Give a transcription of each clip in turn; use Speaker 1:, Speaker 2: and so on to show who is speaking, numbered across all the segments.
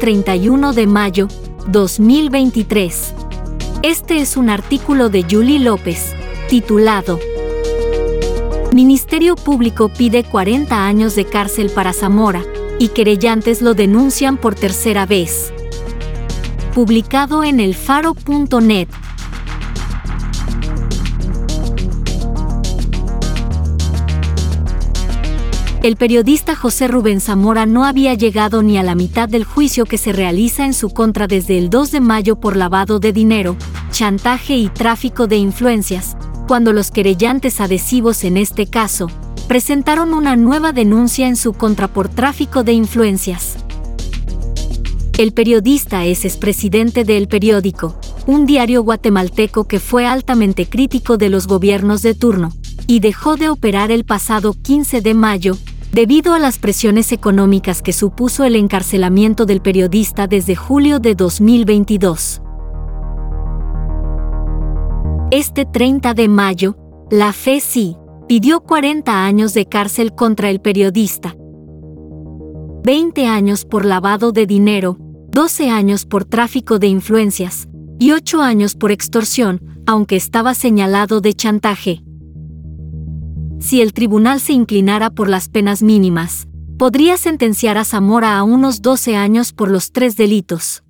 Speaker 1: 31 de mayo 2023. Este es un artículo de Julie López, titulado Ministerio Público pide 40 años de cárcel para Zamora, y querellantes lo denuncian por tercera vez. Publicado en elfaro.net. El periodista José Rubén Zamora no había llegado ni a la mitad del juicio que se realiza en su contra desde el 2 de mayo por lavado de dinero, chantaje y tráfico de influencias, cuando los querellantes adhesivos en este caso presentaron una nueva denuncia en su contra por tráfico de influencias. El periodista es expresidente de El Periódico, un diario guatemalteco que fue altamente crítico de los gobiernos de turno, y dejó de operar el pasado 15 de mayo, debido a las presiones económicas que supuso el encarcelamiento del periodista desde julio de 2022. Este 30 de mayo, la FECI pidió 40 años de cárcel contra el periodista, 20 años por lavado de dinero, 12 años por tráfico de influencias y 8 años por extorsión, aunque estaba señalado de chantaje. Si el tribunal se inclinara por las penas mínimas, podría sentenciar a Zamora a unos 12 años por los tres delitos.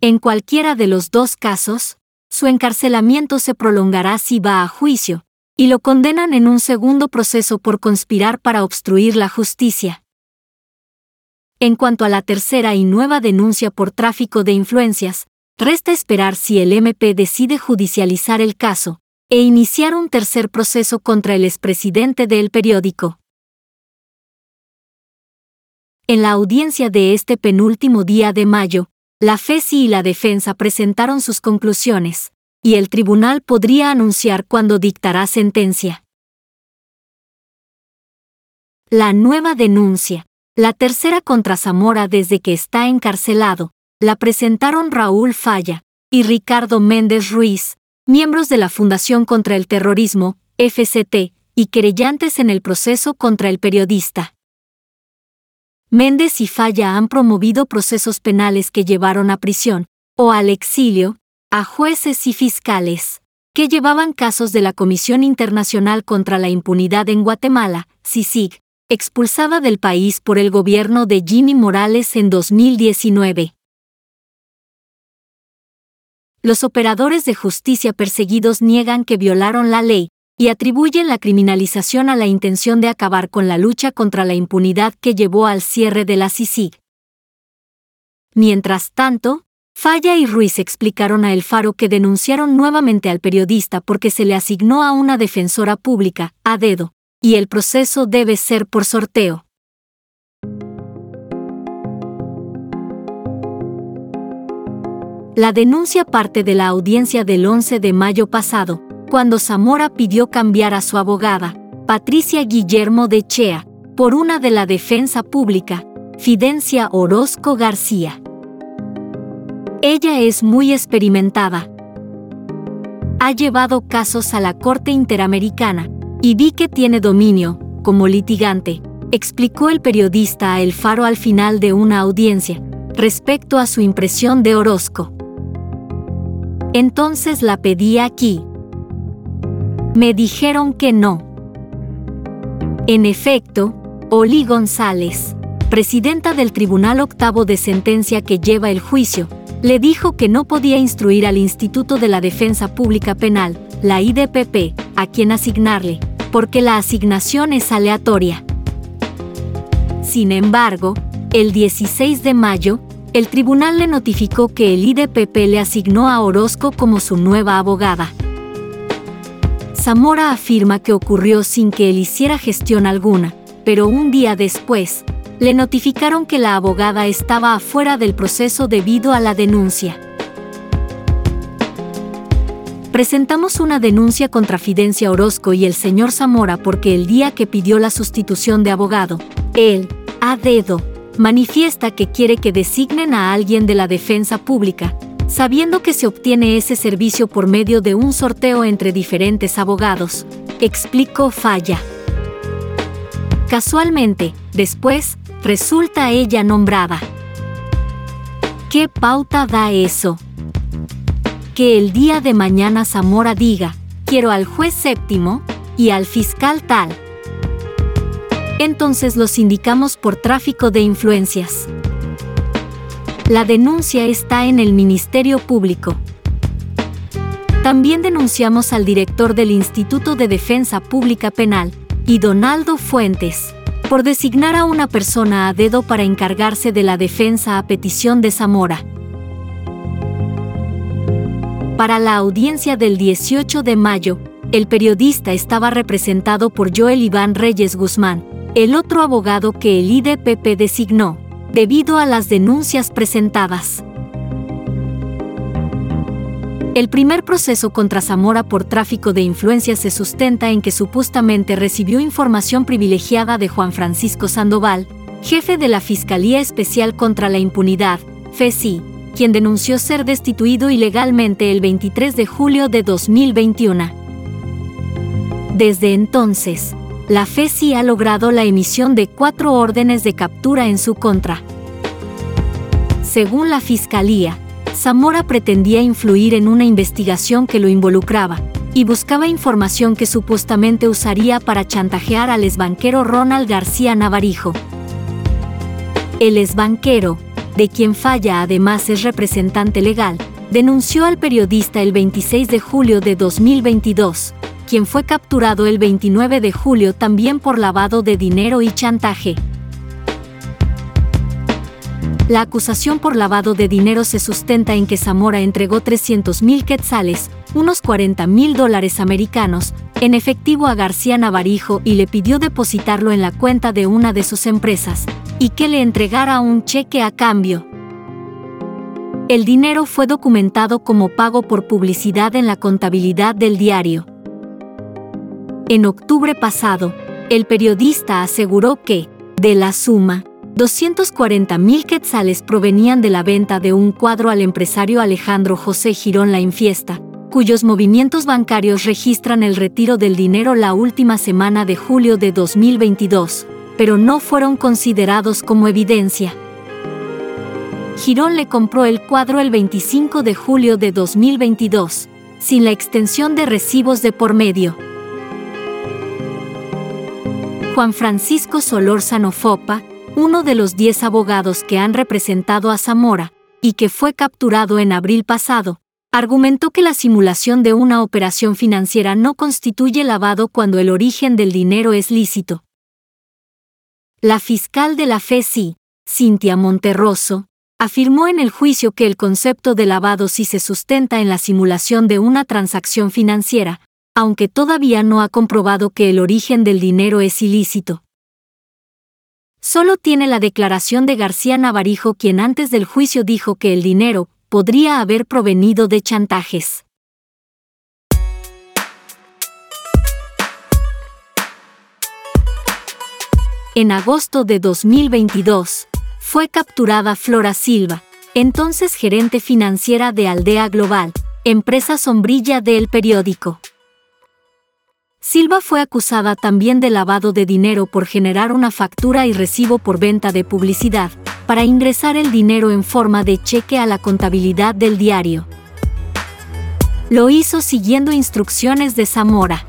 Speaker 1: En cualquiera de los dos casos, su encarcelamiento se prolongará si va a juicio, y lo condenan en un segundo proceso por conspirar para obstruir la justicia. En cuanto a la tercera y nueva denuncia por tráfico de influencias, resta esperar si el MP decide judicializar el caso e iniciar un tercer proceso contra el expresidente del periódico. En la audiencia de este penúltimo día de mayo, la FESI y la defensa presentaron sus conclusiones, y el tribunal podría anunciar cuándo dictará sentencia. La nueva denuncia, la tercera contra Zamora desde que está encarcelado, la presentaron Raúl Falla y Ricardo Méndez Ruiz, miembros de la Fundación contra el Terrorismo, FCT, y querellantes en el proceso contra el periodista. Méndez y Falla han promovido procesos penales que llevaron a prisión, o al exilio, a jueces y fiscales, que llevaban casos de la Comisión Internacional contra la Impunidad en Guatemala, CICIG, expulsada del país por el gobierno de Jimmy Morales en 2019. Los operadores de justicia perseguidos niegan que violaron la ley, y atribuyen la criminalización a la intención de acabar con la lucha contra la impunidad que llevó al cierre de la CICIG. Mientras tanto, Falla y Ruiz explicaron a El Faro que denunciaron nuevamente al periodista porque se le asignó a una defensora pública, a dedo, y el proceso debe ser por sorteo. La denuncia parte de la audiencia del 11 de mayo pasado, cuando Zamora pidió cambiar a su abogada, Patricia Guillermo de Chea, por una de la defensa pública, Fidencia Orozco García. Ella es muy experimentada. Ha llevado casos a la Corte Interamericana y vi que tiene dominio, como litigante, explicó el periodista a El Faro al final de una audiencia, respecto a su impresión de Orozco. Entonces la pedí aquí, me dijeron que no. En efecto, Oli González, presidenta del Tribunal Octavo de Sentencia que lleva el juicio, le dijo que no podía instruir al Instituto de la Defensa Pública Penal, la IDPP, a quien asignarle, porque la asignación es aleatoria. Sin embargo, el 16 de mayo, el tribunal le notificó que el IDPP le asignó a Orozco como su nueva abogada. Zamora afirma que ocurrió sin que él hiciera gestión alguna, pero un día después, le notificaron que la abogada estaba afuera del proceso debido a la denuncia. Presentamos una denuncia contra Fidencia Orozco y el señor Zamora porque el día que pidió la sustitución de abogado, él, a dedo, manifiesta que quiere que designen a alguien de la defensa pública, sabiendo que se obtiene ese servicio por medio de un sorteo entre diferentes abogados, explicó Falla. Casualmente, después, resulta ella nombrada. ¿Qué pauta da eso? Que el día de mañana Zamora diga, quiero al juez séptimo y al fiscal tal. Entonces los indicamos por tráfico de influencias. La denuncia está en el Ministerio Público. También denunciamos al director del Instituto de Defensa Pública Penal, y Donaldo Fuentes, por designar a una persona a dedo para encargarse de la defensa a petición de Zamora. Para la audiencia del 18 de mayo, el periodista estaba representado por Joel Iván Reyes Guzmán, el otro abogado que el IDPP designó, debido a las denuncias presentadas. El primer proceso contra Zamora por tráfico de influencias se sustenta en que supuestamente recibió información privilegiada de Juan Francisco Sandoval, jefe de la Fiscalía Especial contra la Impunidad, FESI, quien denunció ser destituido ilegalmente el 23 de julio de 2021. Desde entonces, la FESI ha logrado la emisión de cuatro órdenes de captura en su contra. Según la Fiscalía, Zamora pretendía influir en una investigación que lo involucraba y buscaba información que supuestamente usaría para chantajear al esbanquero Ronald García Navarijo. El esbanquero, de quien Falla además es representante legal, denunció al periodista el 26 de julio de 2022, quien fue capturado el 29 de julio también por lavado de dinero y chantaje. La acusación por lavado de dinero se sustenta en que Zamora entregó 300 mil quetzales, unos 40 mil dólares americanos, en efectivo a García Navarijo y le pidió depositarlo en la cuenta de una de sus empresas, y que le entregara un cheque a cambio. El dinero fue documentado como pago por publicidad en la contabilidad del diario. En octubre pasado, el periodista aseguró que, de la suma, 240 mil quetzales provenían de la venta de un cuadro al empresario Alejandro José Girón La Infiesta, cuyos movimientos bancarios registran el retiro del dinero la última semana de julio de 2022, pero no fueron considerados como evidencia. Girón le compró el cuadro el 25 de julio de 2022, sin la extensión de recibos de por medio. Juan Francisco Solórzano Fopa, uno de los diez abogados que han representado a Zamora, y que fue capturado en abril pasado, argumentó que la simulación de una operación financiera no constituye lavado cuando el origen del dinero es lícito. La fiscal de la FECI, Cintia Monterroso, afirmó en el juicio que el concepto de lavado sí se sustenta en la simulación de una transacción financiera, aunque todavía no ha comprobado que el origen del dinero es ilícito. Solo tiene la declaración de García Navarijo quien antes del juicio dijo que el dinero podría haber provenido de chantajes. En agosto de 2022, fue capturada Flora Silva, entonces gerente financiera de Aldea Global, empresa sombrilla del periódico. Silva fue acusada también de lavado de dinero por generar una factura y recibo por venta de publicidad, para ingresar el dinero en forma de cheque a la contabilidad del diario. Lo hizo siguiendo instrucciones de Zamora.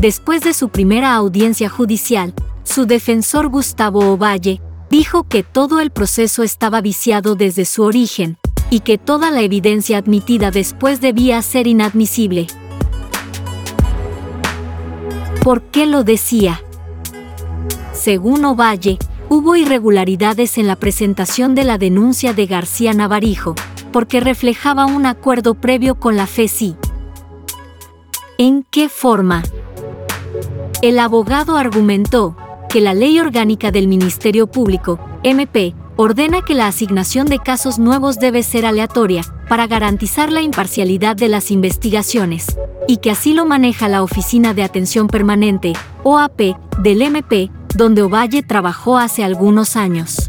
Speaker 1: Después de su primera audiencia judicial, su defensor Gustavo Ovalle dijo que todo el proceso estaba viciado desde su origen, y que toda la evidencia admitida después debía ser inadmisible. ¿Por qué lo decía? Según Ovalle, hubo irregularidades en la presentación de la denuncia de García Navarijo, porque reflejaba un acuerdo previo con la FECI. ¿En qué forma? El abogado argumentó que la Ley Orgánica del Ministerio Público, MP, ordena que la asignación de casos nuevos debe ser aleatoria, para garantizar la imparcialidad de las investigaciones, y que así lo maneja la Oficina de Atención Permanente, OAP, del MP, donde Ovalle trabajó hace algunos años.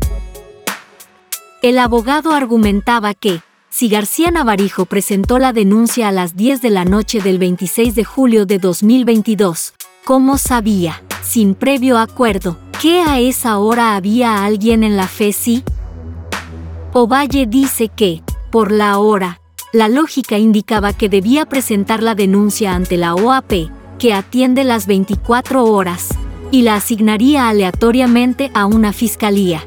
Speaker 1: El abogado argumentaba que, si García Navarijo presentó la denuncia a las 10 de la noche del 26 de julio de 2022, ¿cómo sabía, sin previo acuerdo, que a esa hora había alguien en la FESI? Ovalle dice que, por la hora, la lógica indicaba que debía presentar la denuncia ante la OAP, que atiende las 24 horas, y la asignaría aleatoriamente a una fiscalía.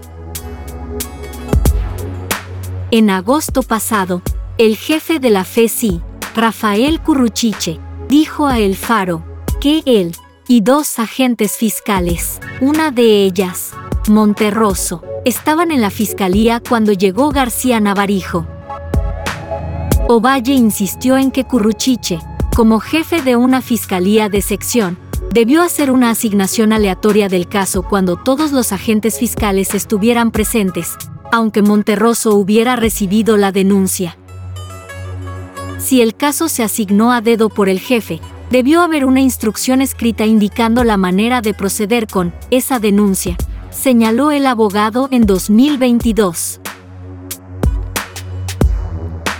Speaker 1: En agosto pasado, el jefe de la FESI, Rafael Curruchiche, dijo a El Faro que él y dos agentes fiscales, una de ellas, Monterroso, estaban en la fiscalía cuando llegó García Navarijo. Ovalle insistió en que Curruchiche, como jefe de una fiscalía de sección, debió hacer una asignación aleatoria del caso cuando todos los agentes fiscales estuvieran presentes, aunque Monterroso hubiera recibido la denuncia. Si el caso se asignó a dedo por el jefe, debió haber una instrucción escrita indicando la manera de proceder con esa denuncia, señaló el abogado en 2022.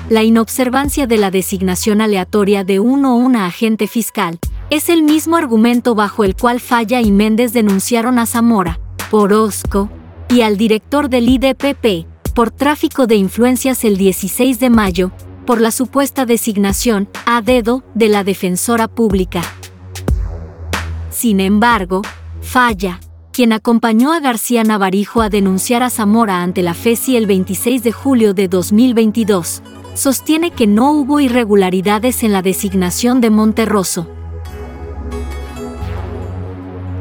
Speaker 1: La inobservancia de la designación aleatoria de uno o una agente fiscal es el mismo argumento bajo el cual Falla y Méndez denunciaron a Zamora, Orozco, y al director del IDPP por tráfico de influencias el 16 de mayo, por la supuesta designación a dedo de la defensora pública. Sin embargo, Falla, quien acompañó a García Navarijo a denunciar a Zamora ante la FESI el 26 de julio de 2022, sostiene que no hubo irregularidades en la designación de Monterroso.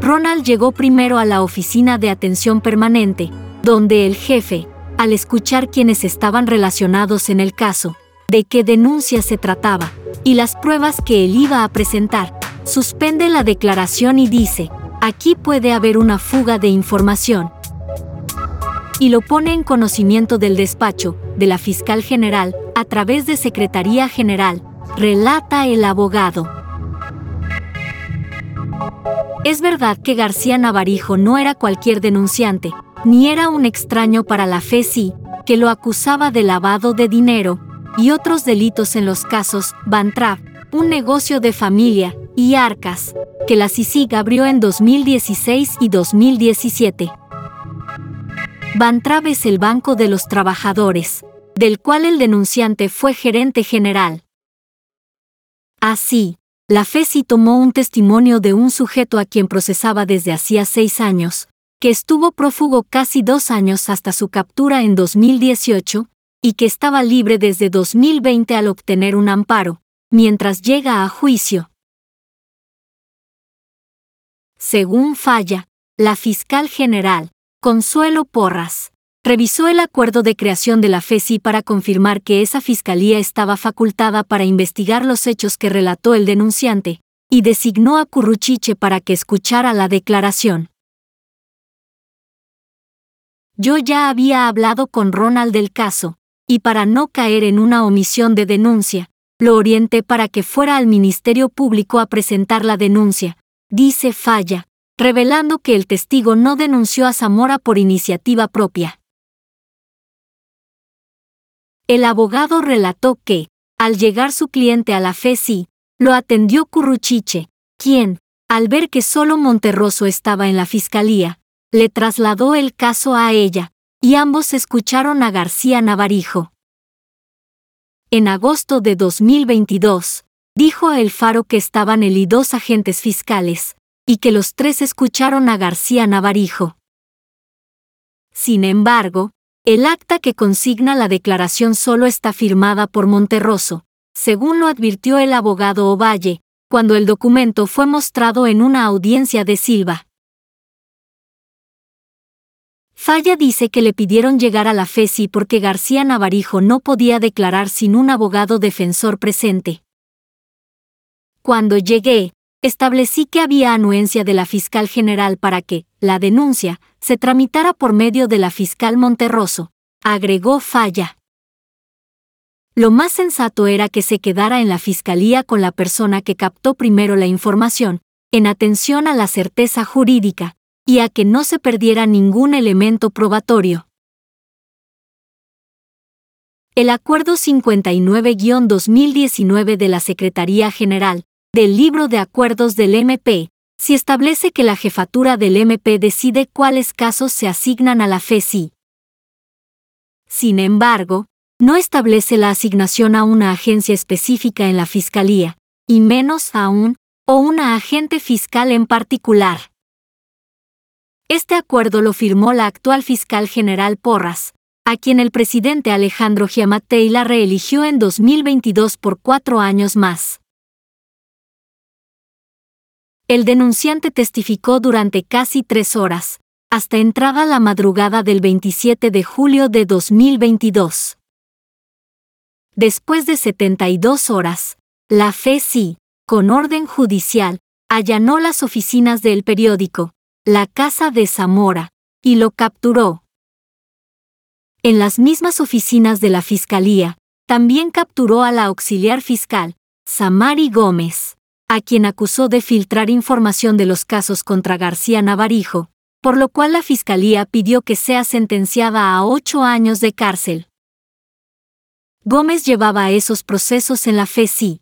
Speaker 1: Ronald llegó primero a la oficina de atención permanente, donde el jefe, al escuchar quienes estaban relacionados en el caso, de qué denuncia se trataba, y las pruebas que él iba a presentar, suspende la declaración y dice, aquí puede haber una fuga de información. Y lo pone en conocimiento del despacho, de la fiscal general, a través de Secretaría General, relata el abogado. Es verdad que García Navarijo no era cualquier denunciante, ni era un extraño para la FESI, que lo acusaba de lavado de dinero y otros delitos en los casos Bantrap, un negocio de familia, y Arcas, que la CICIG abrió en 2016 y 2017. Bantrap es el Banco de los Trabajadores, del cual el denunciante fue gerente general. Así, la FESI tomó un testimonio de un sujeto a quien procesaba desde hacía seis años, que estuvo prófugo casi dos años hasta su captura en 2018, y que estaba libre desde 2020 al obtener un amparo, mientras llega a juicio. Según Falla, la fiscal general, Consuelo Porras, revisó el acuerdo de creación de la FESI para confirmar que esa fiscalía estaba facultada para investigar los hechos que relató el denunciante, y designó a Curruchiche para que escuchara la declaración. Yo ya había hablado con Ronald del caso, y para no caer en una omisión de denuncia, lo orienté para que fuera al Ministerio Público a presentar la denuncia, dice Falla, revelando que el testigo no denunció a Zamora por iniciativa propia. El abogado relató que, al llegar su cliente a la FESI, lo atendió Curruchiche, quien, al ver que solo Monterroso estaba en la fiscalía, le trasladó el caso a ella, y ambos escucharon a García Navarijo. En agosto de 2022, dijo a El Faro que estaban él y dos agentes fiscales, y que los tres escucharon a García Navarijo. Sin embargo, el acta que consigna la declaración solo está firmada por Monterroso, según lo advirtió el abogado Ovalle, cuando el documento fue mostrado en una audiencia de Silva. Falla dice que le pidieron llegar a la FESI porque García Navarijo no podía declarar sin un abogado defensor presente. Cuando llegué, establecí que había anuencia de la fiscal general para que la denuncia, se tramitara por medio de la fiscal Monterroso, agregó Falla. Lo más sensato era que se quedara en la fiscalía con la persona que captó primero la información, en atención a la certeza jurídica, y a que no se perdiera ningún elemento probatorio. El Acuerdo 59-2019 de la Secretaría General, del Libro de Acuerdos del MP, si establece que la jefatura del MP decide cuáles casos se asignan a la FESI. Sin embargo, no establece la asignación a una agencia específica en la Fiscalía, y menos aún, o una agente fiscal en particular. Este acuerdo lo firmó la actual fiscal general Porras, a quien el presidente Alejandro Giammattei la reeligió en 2022 por cuatro años más. El denunciante testificó durante casi tres horas, hasta entrada la madrugada del 27 de julio de 2022. Después de 72 horas, la FECI, con orden judicial, allanó las oficinas del periódico, la Casa de Zamora, y lo capturó. En las mismas oficinas de la Fiscalía, también capturó a la auxiliar fiscal, Samari Gómez, a quien acusó de filtrar información de los casos contra García Navarijo, por lo cual la Fiscalía pidió que sea sentenciada a ocho años de cárcel. Gómez llevaba esos procesos en la FECI.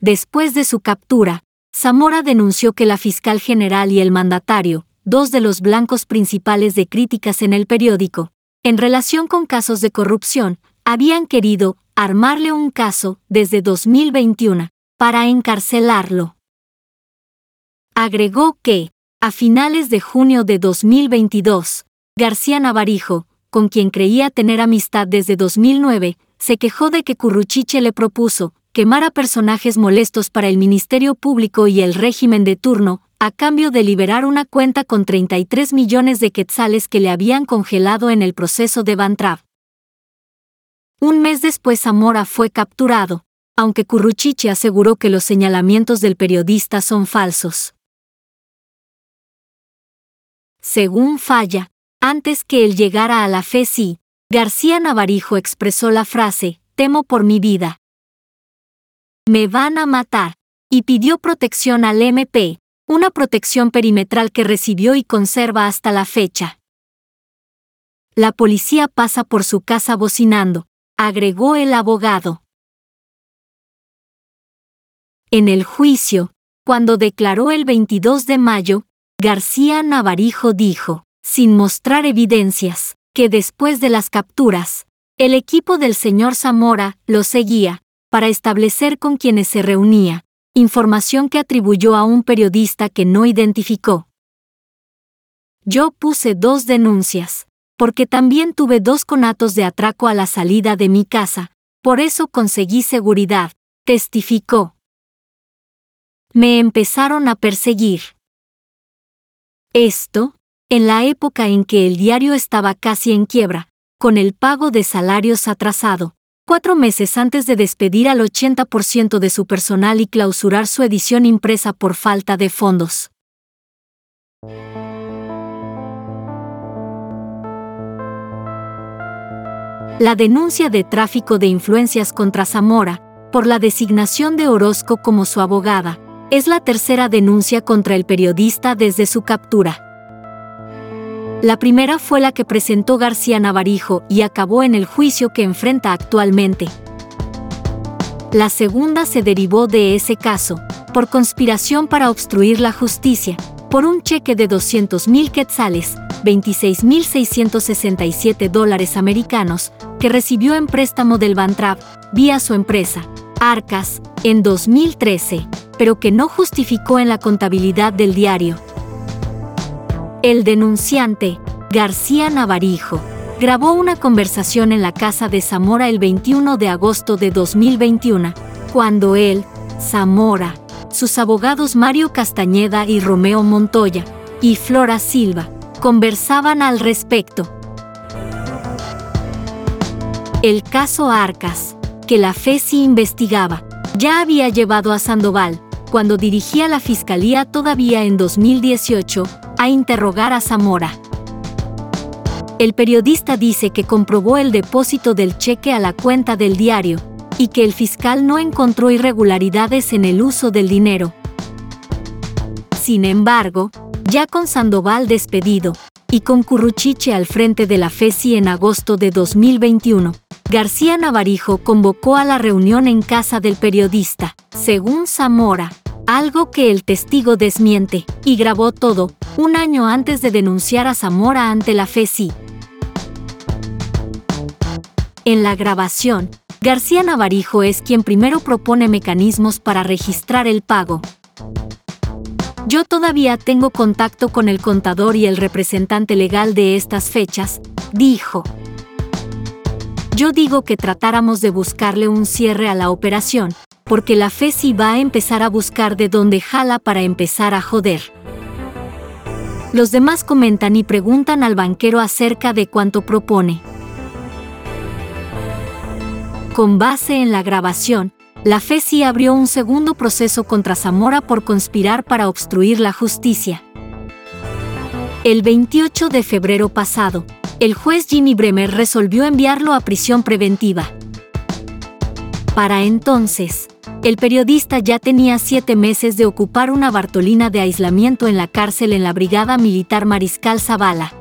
Speaker 1: Después de su captura, Zamora denunció que la fiscal general y el mandatario, dos de los blancos principales de críticas en el periódico, en relación con casos de corrupción, habían querido armarle un caso desde 2021 para encarcelarlo. Agregó que, a finales de junio de 2022, García Navarijo, con quien creía tener amistad desde 2009, se quejó de que Curruchiche le propuso quemar a personajes molestos para el Ministerio Público y el régimen de turno, a cambio de liberar una cuenta con 33 millones de quetzales que le habían congelado en el proceso de Bantrav. Un mes después Zamora fue capturado, aunque Curruchiche aseguró que los señalamientos del periodista son falsos. Según Falla, antes que él llegara a la fe sí, García Navarijo expresó la frase, temo por mi vida. Me van a matar, y pidió protección al MP, una protección perimetral que recibió y conserva hasta la fecha. La policía pasa por su casa bocinando, agregó el abogado. En el juicio, cuando declaró el 22 de mayo, García Navarijo dijo, sin mostrar evidencias, que después de las capturas, el equipo del señor Zamora lo seguía, para establecer con quienes se reunía, información que atribuyó a un periodista que no identificó. Yo puse dos denuncias, porque también tuve dos conatos de atraco a la salida de mi casa, por eso conseguí seguridad, testificó. Me empezaron a perseguir. Esto, en la época en que el diario estaba casi en quiebra, con el pago de salarios atrasado, cuatro meses antes de despedir al 80% de su personal y clausurar su edición impresa por falta de fondos. La denuncia de tráfico de influencias contra Zamora, por la designación de Orozco como su abogada, es la tercera denuncia contra el periodista desde su captura. La primera fue la que presentó García Navarijo y acabó en el juicio que enfrenta actualmente. La segunda se derivó de ese caso, por conspiración para obstruir la justicia, por un cheque de 200.000 quetzales, 26.667 dólares americanos, que recibió en préstamo del Bantrap, vía su empresa, Arcas, en 2013, pero que no justificó en la contabilidad del diario. El denunciante, García Navarijo, grabó una conversación en la casa de Zamora el 21 de agosto de 2021, cuando él, Zamora, sus abogados Mario Castañeda y Romeo Montoya, y Flora Silva, conversaban al respecto. El caso Arcas, que la FESI investigaba, ya había llevado a Sandoval, cuando dirigía la fiscalía todavía en 2018, a interrogar a Zamora. El periodista dice que comprobó el depósito del cheque a la cuenta del diario y que el fiscal no encontró irregularidades en el uso del dinero. Sin embargo, ya con Sandoval despedido y con Curruchiche al frente de la FESI en agosto de 2021, García Navarijo convocó a la reunión en casa del periodista, según Zamora, algo que el testigo desmiente, y grabó todo, un año antes de denunciar a Zamora ante la FESI. En la grabación, García Navarijo es quien primero propone mecanismos para registrar el pago. Yo todavía tengo contacto con el contador y el representante legal de estas fechas, dijo. Yo digo que tratáramos de buscarle un cierre a la operación, porque la FESI va a empezar a buscar de dónde jala para empezar a joder. Los demás comentan y preguntan al banquero acerca de cuánto propone. Con base en la grabación, la FESI abrió un segundo proceso contra Zamora por conspirar para obstruir la justicia. El 28 de febrero pasado, el juez Jimmy Bremer resolvió enviarlo a prisión preventiva. Para entonces, el periodista ya tenía siete meses de ocupar una Bartolina de aislamiento en la cárcel en la Brigada Militar Mariscal Zavala.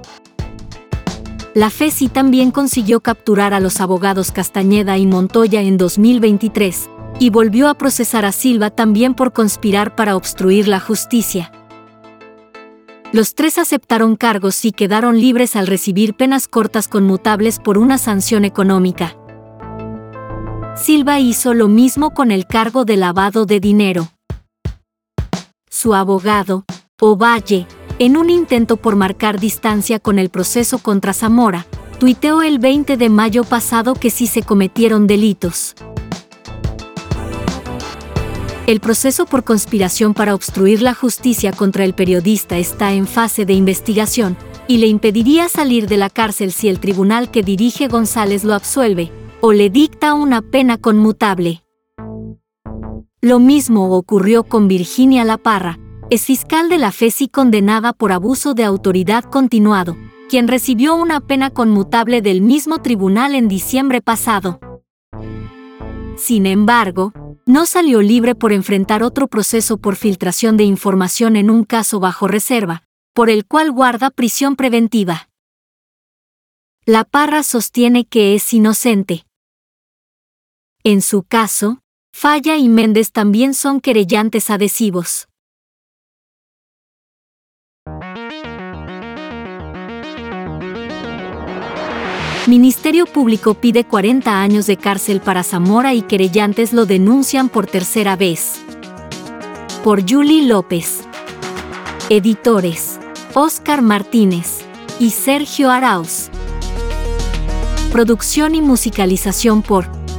Speaker 1: La FESI también consiguió capturar a los abogados Castañeda y Montoya en 2023, y volvió a procesar a Silva también por conspirar para obstruir la justicia. Los tres aceptaron cargos y quedaron libres al recibir penas cortas conmutables por una sanción económica. Silva hizo lo mismo con el cargo de lavado de dinero. Su abogado, Ovalle, en un intento por marcar distancia con el proceso contra Zamora, tuiteó el 20 de mayo pasado que sí se cometieron delitos. El proceso por conspiración para obstruir la justicia contra el periodista está en fase de investigación y le impediría salir de la cárcel si el tribunal que dirige González lo absuelve o le dicta una pena conmutable. Lo mismo ocurrió con Virginia Laparra, es fiscal de la FESI condenada por abuso de autoridad continuado, quien recibió una pena conmutable del mismo tribunal en diciembre pasado. Sin embargo, no salió libre por enfrentar otro proceso por filtración de información en un caso bajo reserva, por el cual guarda prisión preventiva. La Parra sostiene que es inocente. En su caso, Falla y Méndez también son querellantes adhesivos. Ministerio Público pide 40 años de cárcel para Zamora y querellantes lo denuncian por tercera vez. Por Julie López. Editores. Oscar Martínez y Sergio Arauz. Producción y musicalización por